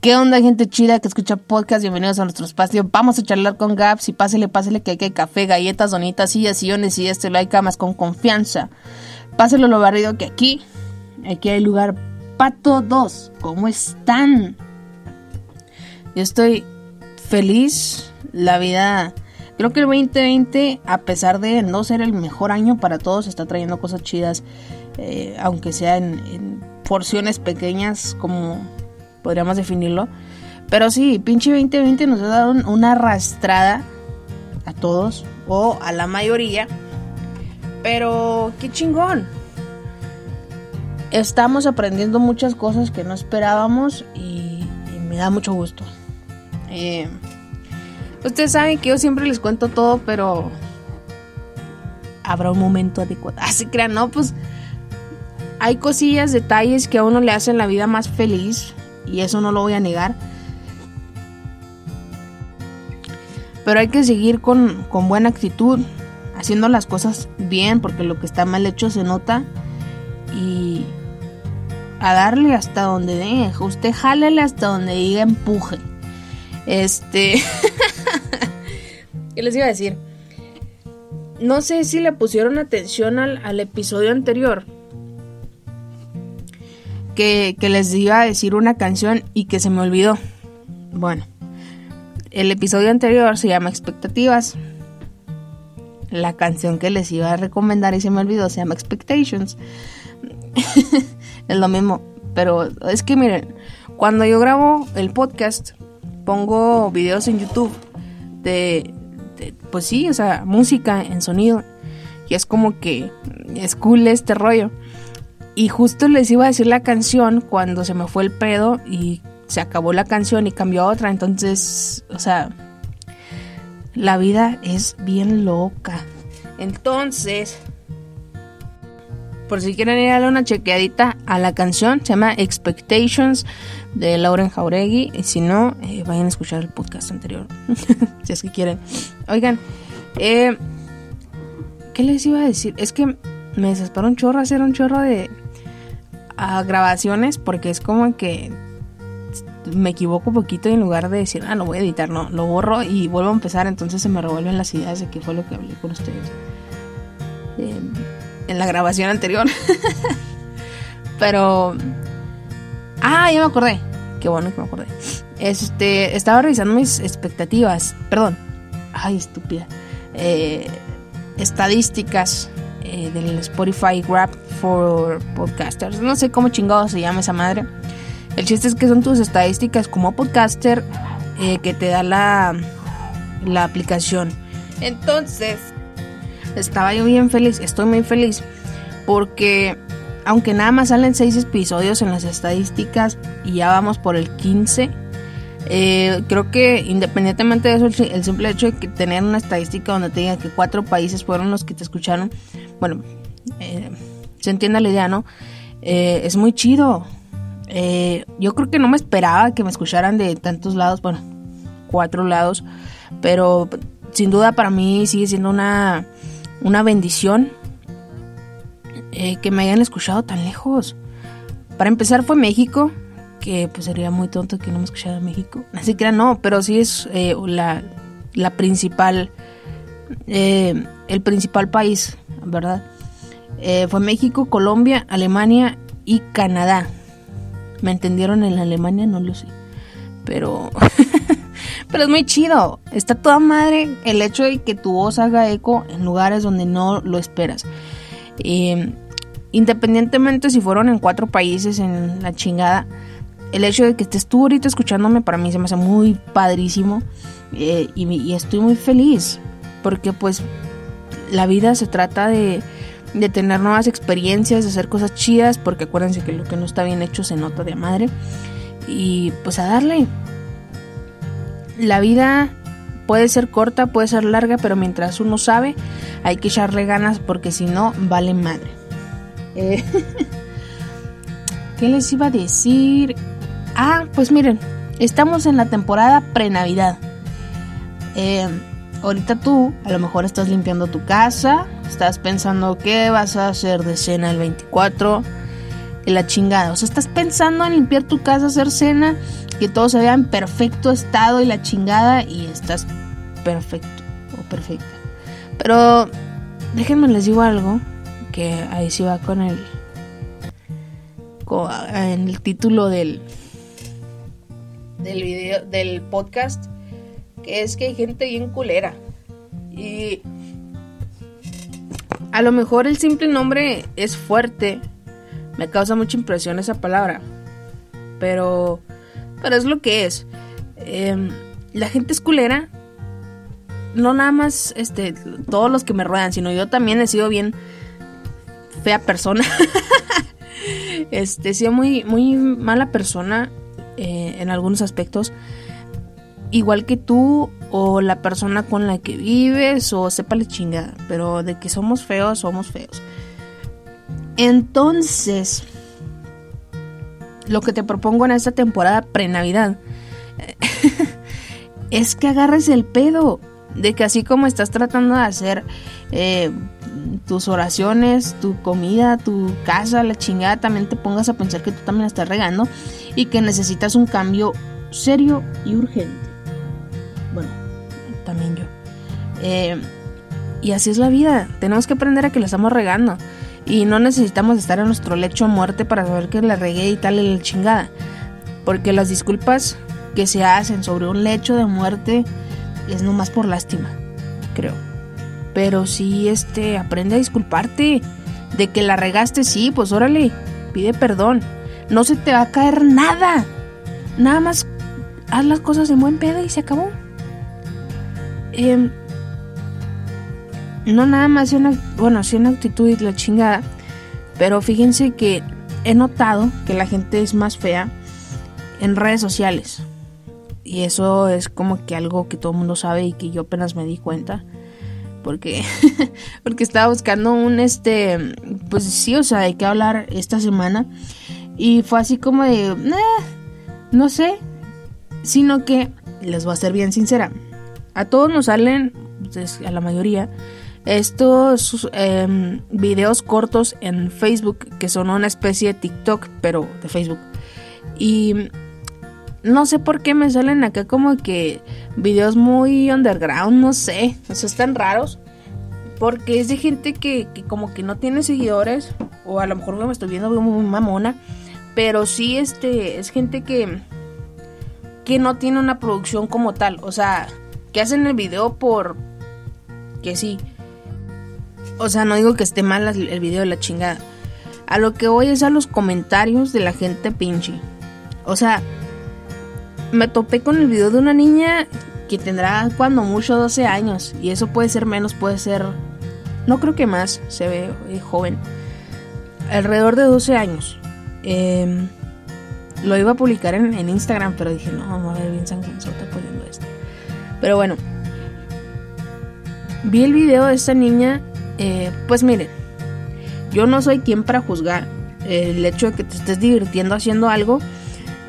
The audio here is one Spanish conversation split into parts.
¿Qué onda, gente chida que escucha podcast? Bienvenidos a nuestro espacio. Vamos a charlar con Gaps y pásele, pásele que hay café, galletas, donitas, sillas, sillones y este lo hay camas con confianza. Páselo lo barrido que aquí, aquí hay lugar para todos. ¿Cómo están? Yo estoy feliz. La vida, creo que el 2020, a pesar de no ser el mejor año para todos, está trayendo cosas chidas, eh, aunque sea en, en porciones pequeñas como podríamos definirlo. Pero sí, pinche 2020 nos ha dado una arrastrada a todos o a la mayoría. Pero qué chingón. Estamos aprendiendo muchas cosas que no esperábamos y, me da mucho gusto. Eh, ustedes saben que yo siempre les cuento todo, pero habrá un momento adecuado. Así ah, crean, no, pues hay cosillas, detalles que a uno le hacen la vida más feliz y eso no lo voy a negar. Pero hay que seguir con, buena actitud, haciendo las cosas bien, porque lo que está mal hecho se nota. Y a darle hasta donde deje. Usted jálele hasta donde diga empuje. Este. ¿Qué les iba a decir? No sé si le pusieron atención al, al episodio anterior que, les iba a decir una canción y que se me olvidó. Bueno, el episodio anterior se llama Expectativas. La canción que les iba a recomendar y se me olvidó se llama Expectations. es lo mismo, pero es que miren, cuando yo grabo el podcast, pongo videos en YouTube de, de, pues sí, o sea, música en sonido. Y es como que es cool este rollo. Y justo les iba a decir la canción cuando se me fue el pedo y se acabó la canción y cambió a otra. Entonces, o sea, la vida es bien loca. Entonces, por si quieren ir a darle una chequeadita a la canción, se llama Expectations de Lauren Jauregui. Y si no, eh, vayan a escuchar el podcast anterior, si es que quieren. Oigan, eh, ¿qué les iba a decir? Es que me desesperó un chorro hacer un chorro de, a grabaciones porque es como que me equivoco un poquito y en lugar de decir, ah, no voy a editar, no, lo borro y vuelvo a empezar, entonces se me revuelven las ideas de qué fue lo que hablé con ustedes en la grabación anterior. Pero, ah, ya me acordé, qué bueno que me acordé. Este, estaba revisando mis expectativas, perdón, ay, estúpida, eh, estadísticas eh, del Spotify Rap for Podcasters. No sé cómo chingado se llama esa madre. El chiste es que son tus estadísticas como podcaster eh, que te da la, la aplicación. Entonces, estaba yo bien feliz, estoy muy feliz porque aunque nada más salen 6 episodios en las estadísticas y ya vamos por el 15, eh, creo que independientemente de eso, el, simple hecho de que tener una estadística donde te diga que cuatro países fueron los que te escucharon, bueno, eh, se entiende la idea, ¿no? Eh, es muy chido. yo creo que no me esperaba que me escucharan de tantos lados, bueno, cuatro lados, pero sin duda para mí sigue siendo una, una bendición que me hayan escuchado tan lejos. Para empezar fue México, pues sería muy tonto que no me escuchara México. Así que no, pero sí es eh, la, la, principal, eh, el principal país, ¿verdad? Eh, fue México, Colombia, Alemania y Canadá. ¿Me entendieron en Alemania? No lo sé. Pero, pero es muy chido. Está toda madre el hecho de que tu voz haga eco en lugares donde no lo esperas. independientemente si fueron en cuatro países en la chingada, el hecho de que estés tú ahorita escuchándome para mí se me hace muy padrísimo eh, y, estoy muy feliz porque pues la vida se trata de, de, tener nuevas experiencias, de hacer cosas chidas porque acuérdense que lo que no está bien hecho se nota de madre y pues a darle. La vida puede ser corta, puede ser larga, pero mientras uno sabe hay que echarle ganas porque si no vale madre. Eh, ¿Qué les iba a decir? Ah, pues miren, estamos en la temporada pre-Navidad. Eh, ahorita tú a lo mejor estás limpiando tu casa, estás pensando qué vas a hacer de cena el 24. y la chingada. O sea, estás pensando en limpiar tu casa, hacer cena, que todo se vea en perfecto estado y la chingada y estás perfecto o perfecta. Pero déjenme les digo algo que ahí sí va con el en el título del del video del podcast que es que hay gente bien culera. Y a lo mejor el simple nombre es fuerte. Me causa mucha impresión esa palabra. Pero pero es lo que es. Em, la gente es culera. No nada más este todos los que me rodean sino yo también he sido bien fea persona. Este he sido muy muy mala persona eh, en algunos aspectos, igual que tú o la persona con la que vives o la chingada, pero de que somos feos, somos feos. Entonces, lo que te propongo en esta temporada pre-Navidad es que agarres el pedo de que así como estás tratando de hacer eh, tus oraciones, tu comida, tu casa, la chingada, también te pongas a pensar que tú también estás regando y que necesitas un cambio serio y urgente. Bueno, también yo. Eh, y así es la vida. Tenemos que aprender a que la estamos regando. Y no necesitamos estar en nuestro lecho a muerte para saber que la regué y tal y la chingada. Porque las disculpas que se hacen sobre un lecho de muerte es nomás por lástima, creo. Pero sí, este, aprende a disculparte. De que la regaste, sí, pues órale, pide perdón. No se te va a caer nada. Nada más haz las cosas en buen pedo y se acabó. Em, no nada más bueno, sí una actitud y la chingada. Pero fíjense que he notado que la gente es más fea en redes sociales. Y eso es como que algo que todo el mundo sabe y que yo apenas me di cuenta porque porque estaba buscando un este pues sí, o sea, hay que hablar esta semana y fue así como de no sé, sino que les voy a ser bien sincera. A todos nos salen pues, a la mayoría estos em, videos cortos en Facebook que son una especie de TikTok, pero de Facebook. Y no sé por qué me salen acá como que videos muy underground, no sé, o sea, están raros. Porque es de gente que, como que no tiene seguidores, o a lo mejor me estoy viendo muy mamona, pero sí este, es gente que, que no tiene una producción como tal, o sea, que hacen el video por que sí. O sea, no digo que esté mal el video de la chingada. A lo que voy es a los comentarios de la gente pinche. O sea, me topé con el video de una niña que tendrá cuando mucho 12 años. Y eso puede ser menos, puede ser... No creo que más, se ve eh, joven. Alrededor de 12 años. Em, lo iba a publicar en, Instagram, pero dije, no, vamos a ver bien sanguinzota poniendo esto. Pero bueno. Vi el video de esta niña. Eh, pues miren, yo no soy quien para juzgar el hecho de que te estés divirtiendo haciendo algo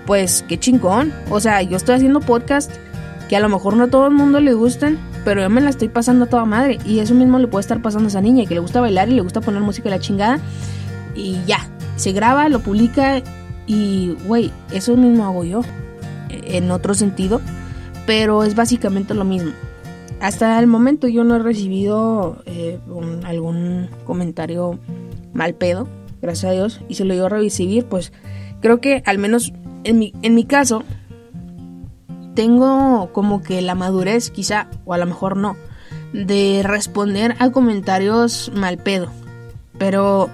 pues qué chingón. O sea, yo estoy haciendo podcast que a lo mejor no a todo el mundo le gustan, pero yo me la estoy pasando a toda madre. Y eso mismo le puede estar pasando a esa niña, que le gusta bailar y le gusta poner música de la chingada. Y ya, se graba, lo publica y, güey, eso mismo hago yo. En otro sentido, pero es básicamente lo mismo. Hasta el momento yo no he recibido eh, algún comentario mal pedo, gracias a Dios, y si lo iba a recibir, pues creo que al menos en mi, en mi caso, tengo como que la madurez, quizá, o a lo mejor no, de responder a comentarios mal pedo. Pero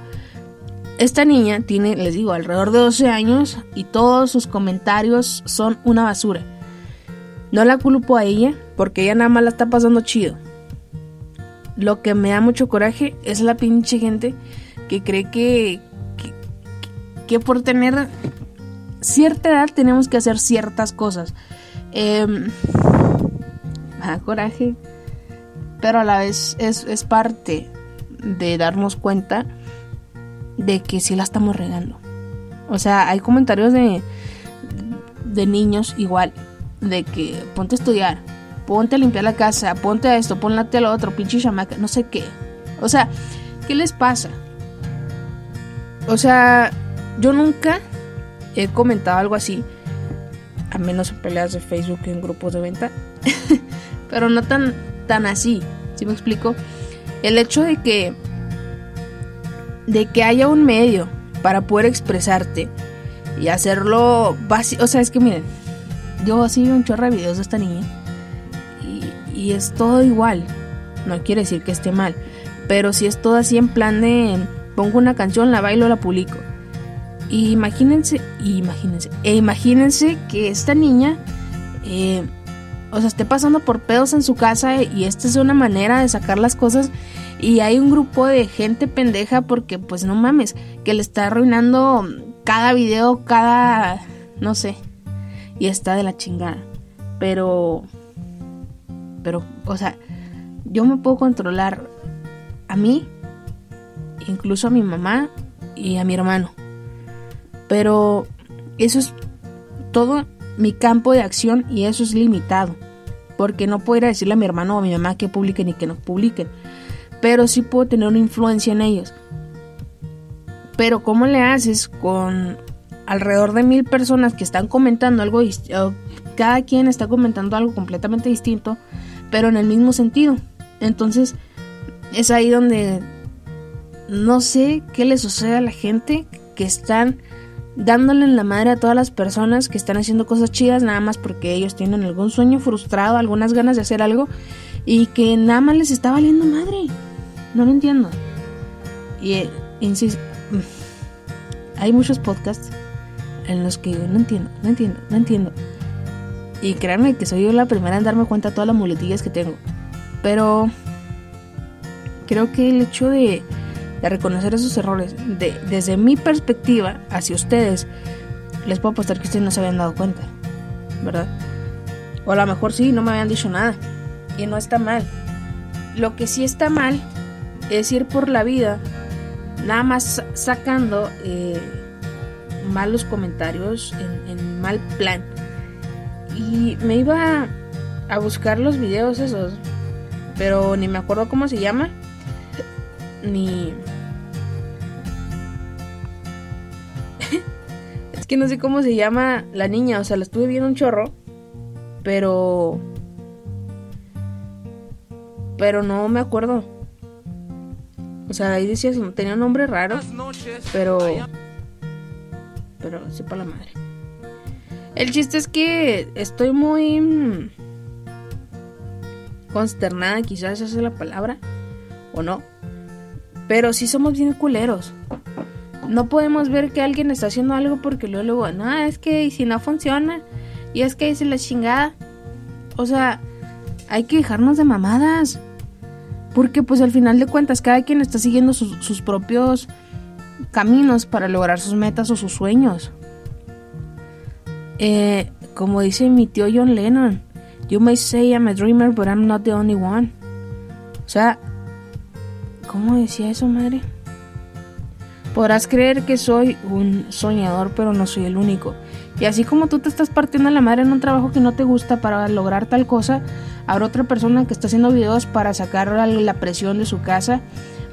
esta niña tiene, les digo, alrededor de 12 años y todos sus comentarios son una basura. No la culpo a ella porque ella nada más la está pasando chido. Lo que me da mucho coraje es la pinche gente que cree que, que, que por tener cierta edad tenemos que hacer ciertas cosas. Eh, coraje, pero a la vez es, parte de darnos cuenta de que sí la estamos regando. O sea, hay comentarios de, de niños igual, de que ponte a estudiar, ponte a limpiar la casa, ponte a esto, ponte a lo otro, pinche chamaca, no sé qué. O sea, ¿qué les pasa? O sea, yo nunca he comentado algo así, a menos en peleas de Facebook en grupos de venta, pero no tan, tan así, ¿sí me explico? El hecho de que, de que haya un medio para poder expresarte y hacerlo básico, o sea, es que miren, yo así un chorro de videos de esta niña y, y es todo igual, no quiere decir que esté mal, pero si es todo así en plan de pongo una canción, la bailo, la publico. Y imagínense, imagínense, e imagínense que esta niña, eh, o sea, esté pasando por pedos en su casa y esta es una manera de sacar las cosas y hay un grupo de gente pendeja porque pues no mames, que le está arruinando cada video, cada, no sé, y está de la chingada. Pero, pero, o sea, yo me puedo controlar a mí, incluso a mi mamá y a mi hermano. Pero eso es todo mi campo de acción y eso es limitado. Porque no puedo ir a decirle a mi hermano o a mi mamá que publiquen y que no publiquen. Pero sí puedo tener una influencia en ellos. Pero ¿cómo le haces con alrededor de mil personas que están comentando algo, cada quien está comentando algo completamente distinto, pero en el mismo sentido? Entonces, es ahí donde no sé qué le sucede a la gente que están dándole en la madre a todas las personas que están haciendo cosas chidas nada más porque ellos tienen algún sueño frustrado, algunas ganas de hacer algo y que nada más les está valiendo madre. No lo entiendo. Y eh, insisto, mm, hay muchos podcasts en los que no entiendo, no entiendo, no entiendo. Y créanme que soy yo la primera en darme cuenta de todas las muletillas que tengo. Pero creo que el hecho de, reconocer esos errores, de, desde mi perspectiva hacia ustedes, les puedo apostar que ustedes no se habían dado cuenta, ¿verdad? O a lo mejor sí, no me habían dicho nada. Y no está mal. Lo que sí está mal es ir por la vida nada más sacando eh, malos comentarios en, en, mal plan. Y me iba a buscar los videos esos, pero ni me acuerdo cómo se llama ni... es que no sé cómo se llama la niña, o sea, la estuve viendo un chorro, pero... Pero no me acuerdo. O sea, ahí decía, tenía un nombre raro, pero... Pero sepa la madre. El chiste es que estoy muy mm, consternada, quizás esa es la palabra, o no, pero sí somos bien culeros. No podemos ver que alguien está haciendo algo porque luego, luego no, es que si no funciona, y es que dice la chingada. O sea, hay que dejarnos de mamadas. Porque pues al final de cuentas cada quien está siguiendo sus, sus propios caminos para lograr sus metas o sus sueños. Eh, como dice mi tío John Lennon, you may say I'm a dreamer, but I'm not the only one. O sea, ¿Cómo decía eso, madre? Podrás creer que soy un soñador, pero no soy el único. Y así como tú te estás partiendo la madre en un trabajo que no te gusta para lograr tal cosa, habrá otra persona que está haciendo videos para sacar la presión de su casa,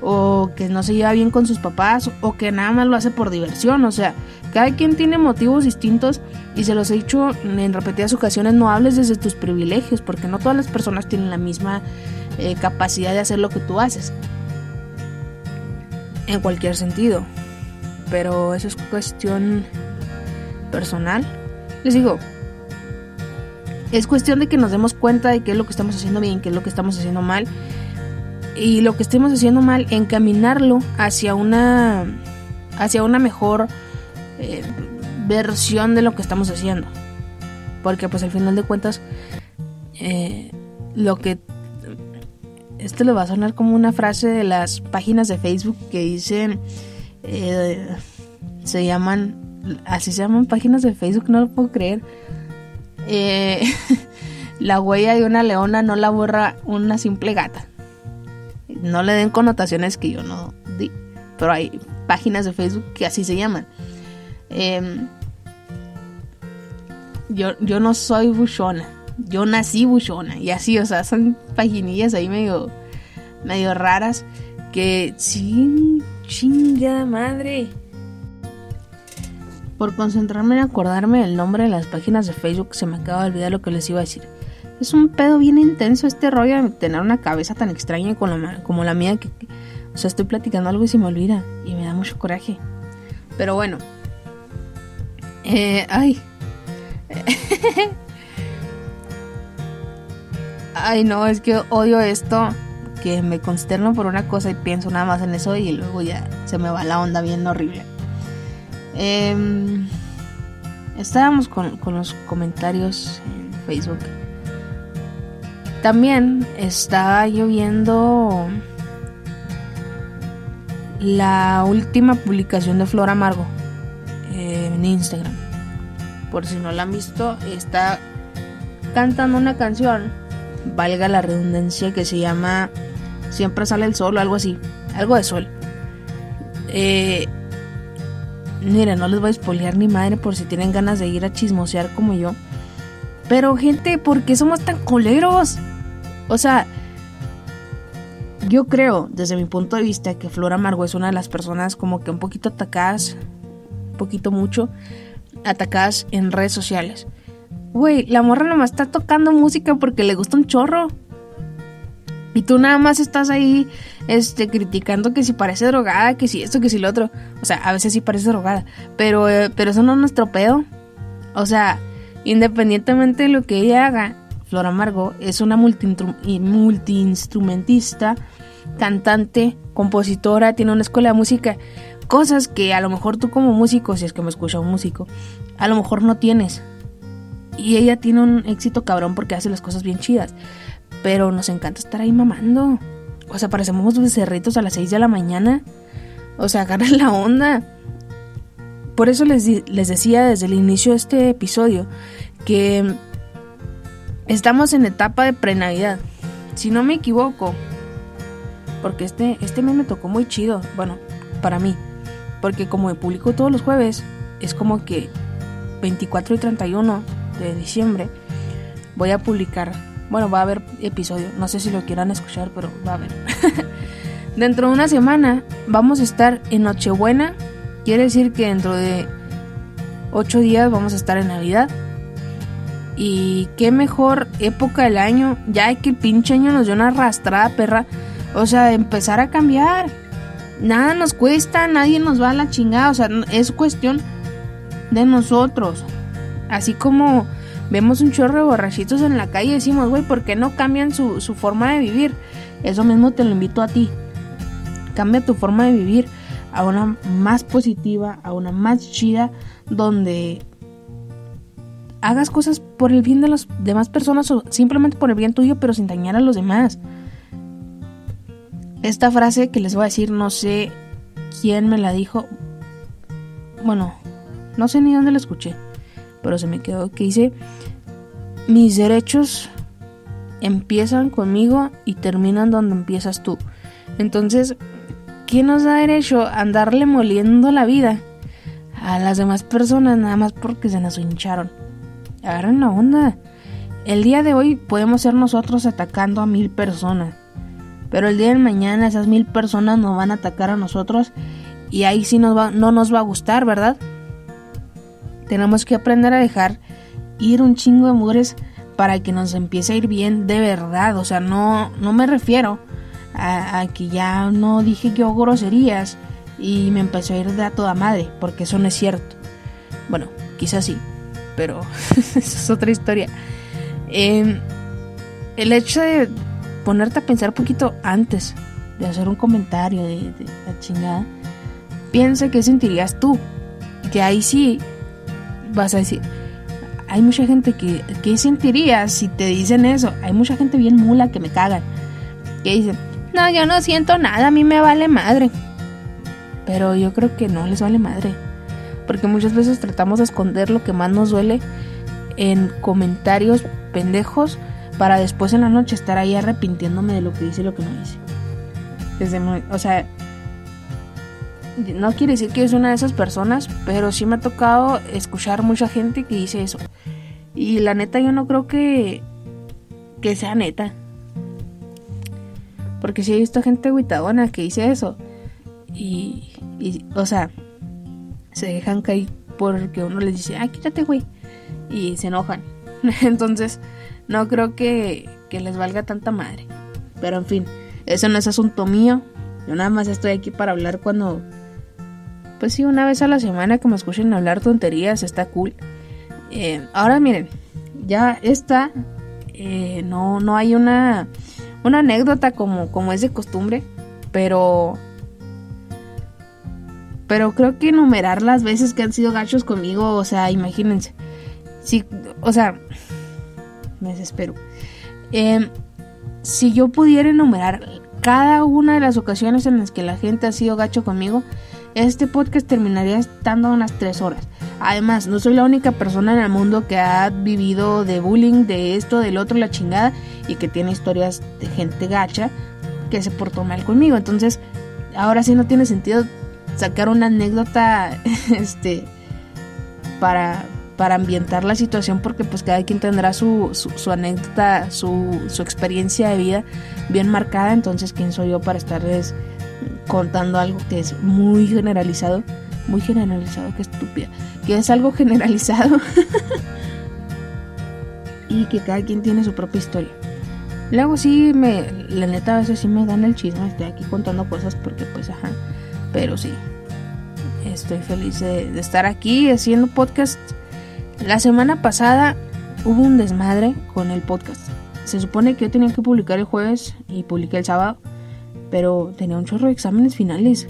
o que no se lleva bien con sus papás, o que nada más lo hace por diversión. O sea, cada quien tiene motivos distintos y se los he dicho en repetidas ocasiones, no hables desde tus privilegios, porque no todas las personas tienen la misma eh, capacidad de hacer lo que tú haces en cualquier sentido. Pero eso es cuestión personal. Les digo, es cuestión de que nos demos cuenta de qué es lo que estamos haciendo bien, qué es lo que estamos haciendo mal. Y lo que estemos haciendo mal, encaminarlo hacia una, hacia una mejor eh, versión de lo que estamos haciendo. Porque pues al final de cuentas, eh, lo que esto le va a sonar como una frase de las páginas de Facebook que dicen, eh, se llaman, así se llaman páginas de Facebook, no lo puedo creer. Eh, la huella de una leona no la borra una simple gata. No le den connotaciones que yo no di, pero hay páginas de Facebook que así se llaman. Em, yo, yo no soy buchona yo nací buchona y así, o sea, son paginillas ahí medio, medio raras que ching, chinga madre. por concentrarme en acordarme el nombre de las páginas de Facebook, se me acaba de olvidar lo que les iba a decir. Es un pedo bien intenso este rollo de tener una cabeza tan extraña como la, como la mía que, o sea, estoy platicando algo y se me olvida y me da mucho coraje. Pero bueno. Eh, ay. ay, no, es que odio esto. Que me consterno por una cosa y pienso nada más en eso y luego ya se me va la onda bien horrible. Em, estábamos con, con los comentarios en Facebook. También estaba lloviendo la última publicación de Flor Amargo eh, en Instagram. Por si no la han visto, está cantando una canción, valga la redundancia, que se llama Siempre sale el sol o algo así, algo de sol. Eh, mira, no les voy a espolear ni madre por si tienen ganas de ir a chismosear como yo. Pero gente, ¿por qué somos tan coleros? O sea, yo creo, desde mi punto de vista, que Flor Amargo es una de las personas como que un poquito atacadas, un poquito mucho, atacadas en redes sociales. Güey, la morra nomás está tocando música porque le gusta un chorro. Y tú nada más estás ahí, este, criticando que si parece drogada, que si esto, que si lo otro. O sea, a veces sí parece drogada. Pero, eh, pero eso no es nuestro pedo. O sea, independientemente de lo que ella haga, Flor Amargo es una multiinstrumentista, cantante, compositora, tiene una escuela de música, cosas que a lo mejor tú como músico, si es que me escucha un músico, a lo mejor no tienes. Y ella tiene un éxito cabrón porque hace las cosas bien chidas. Pero nos encanta estar ahí mamando. O sea, parecemos becerritos a las 6 de la mañana. O sea, agarran la onda. Por eso les, les decía desde el inicio de este episodio que Estamos en etapa de pre-Navidad. Si no me equivoco, porque este, este mes me tocó muy chido, bueno, para mí, porque como me publico todos los jueves, es como que 24 y 31 de diciembre voy a publicar, bueno, va a haber episodio, no sé si lo quieran escuchar, pero va a haber. dentro de una semana vamos a estar en Nochebuena, quiere decir que dentro de 8 días vamos a estar en Navidad y qué mejor época del año, ya que el pinche año nos dio una arrastrada perra. O sea, empezar a cambiar. Nada nos cuesta, nadie nos va a la chingada. O sea, es cuestión de nosotros. Así como vemos un chorro de borrachitos en la calle y decimos, güey, ¿por qué no cambian su, su forma de vivir? Eso mismo te lo invito a ti. Cambia tu forma de vivir a una más positiva, a una más chida, donde hagas cosas por el bien de las demás personas o simplemente por el bien tuyo, pero sin dañar a los demás. Esta frase que les voy a decir, no sé quién me la dijo. Bueno, no sé ni dónde la escuché, pero se me quedó que dice, mis derechos empiezan conmigo y terminan donde empiezas tú. Entonces, ¿qué nos da derecho a andarle moliendo la vida a las demás personas nada más porque se nos hincharon? agarren la onda. El día de hoy podemos ser nosotros atacando a mil personas. Pero el día de mañana esas mil personas nos van a atacar a nosotros y ahí sí nos va, no nos va a gustar, ¿verdad? Tenemos que aprender a dejar ir un chingo de mugres para que nos empiece a ir bien de verdad. O sea, no, no me refiero a, que ya no dije yo groserías y me empezó a ir de a toda madre, porque eso no es cierto. Bueno, quizás sí pero esa es otra historia. Em, el hecho de ponerte a pensar un poquito antes de hacer un comentario de, la chingada, piensa qué sentirías tú. Que ahí sí vas a decir, hay mucha gente que, ¿qué sentirías si te dicen eso? Hay mucha gente bien mula que me cagan. Que dicen, no, yo no siento nada, a mí me vale madre. Pero yo creo que no les vale madre porque muchas veces tratamos de esconder lo que más nos duele en comentarios pendejos para después en la noche estar ahí arrepintiéndome de lo que hice y lo que no hice. Desde o sea, no quiere decir que es una de esas personas, pero sí me ha tocado escuchar mucha gente que dice eso. Y la neta yo no creo que que sea neta. Porque sí he visto gente aguitadona que dice eso. Y, y o sea, se dejan caer porque uno les dice, ah, quítate, güey. Y se enojan. Entonces, no creo que, que les valga tanta madre. Pero en fin, eso no es asunto mío. Yo nada más estoy aquí para hablar cuando... Pues sí, una vez a la semana que me escuchen hablar tonterías, está cool. Eh, ahora miren, ya está... Eh, no, no hay una, una anécdota como, como es de costumbre. Pero pero creo que enumerar las veces que han sido gachos conmigo, o sea, imagínense. Si, o sea, me desespero. Em, si yo pudiera enumerar cada una de las ocasiones en las que la gente ha sido gacho conmigo, este podcast terminaría estando unas tres horas. Además, no soy la única persona en el mundo que ha vivido de bullying, de esto, del otro, la chingada, y que tiene historias de gente gacha que se portó mal conmigo. Entonces, ahora sí no tiene sentido sacar una anécdota este para, para ambientar la situación porque pues cada quien tendrá su, su, anécdota, su, su, experiencia de vida bien marcada, entonces quién soy yo para estarles contando algo que es muy generalizado, muy generalizado, que estúpida, que es algo generalizado y que cada quien tiene su propia historia. Luego sí me, la neta a veces sí me dan el chisme, estoy aquí contando cosas porque pues ajá, pero sí, estoy feliz de, estar aquí haciendo podcast. La semana pasada hubo un desmadre con el podcast. Se supone que yo tenía que publicar el jueves y publiqué el sábado, pero tenía un chorro de exámenes finales.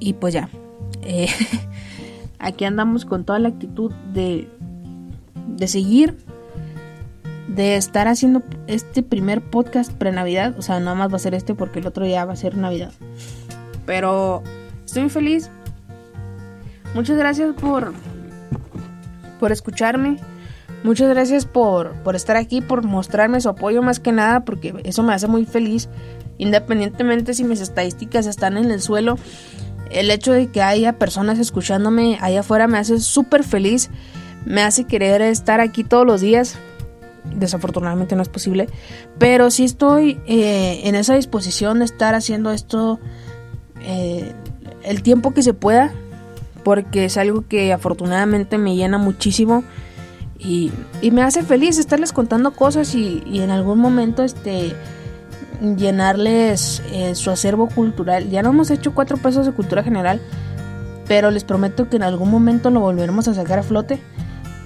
Y pues ya, eh, aquí andamos con toda la actitud de, de seguir, de estar haciendo este primer podcast pre-Navidad. O sea, nada más va a ser este porque el otro ya va a ser Navidad. Pero estoy muy feliz. Muchas gracias por, por escucharme. Muchas gracias por, por estar aquí, por mostrarme su apoyo más que nada, porque eso me hace muy feliz. Independientemente si mis estadísticas están en el suelo, el hecho de que haya personas escuchándome allá afuera me hace súper feliz. Me hace querer estar aquí todos los días. Desafortunadamente no es posible. Pero sí estoy eh, en esa disposición de estar haciendo esto eh, el tiempo que se pueda, porque es algo que afortunadamente me llena muchísimo y, me hace feliz estarles contando cosas y, en algún momento este llenarles eh, su acervo cultural. Ya no hemos hecho cuatro pesos de cultura general, pero les prometo que en algún momento lo volveremos a sacar a flote.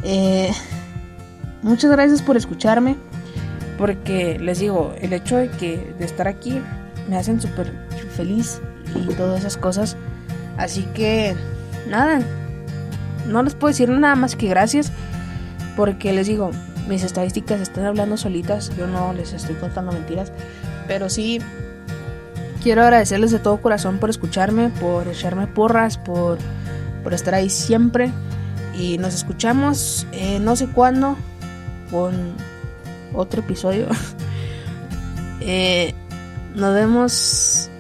Eh, muchas gracias por escucharme, porque les digo, el hecho de que de estar aquí me hacen súper feliz y todas esas cosas. Así que, nada, no les puedo decir nada más que gracias, porque les digo, mis estadísticas están hablando solitas, yo no les estoy contando mentiras, pero sí quiero agradecerles de todo corazón por escucharme, por echarme porras, por, por estar ahí siempre. Y nos escuchamos no sé cuándo con otro episodio. Eh, nos vemos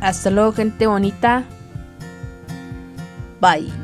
hasta luego, gente bonita. Bye.